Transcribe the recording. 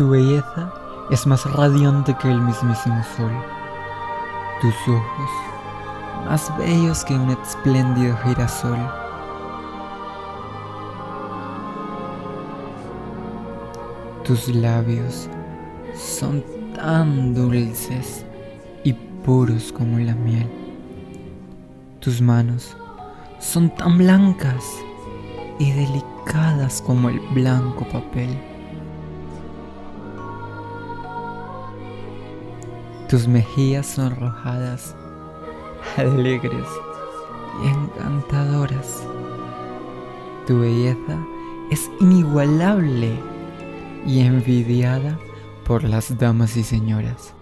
Tu belleza es más radiante que el mismísimo sol. Tus ojos, más bellos que un espléndido girasol. Tus labios son tan dulces y puros como la miel. Tus manos son tan blancas y delicadas como el blanco papel. Tus mejillas sonrojadas, alegres y encantadoras. Tu belleza es inigualable y envidiada por las damas y señoras.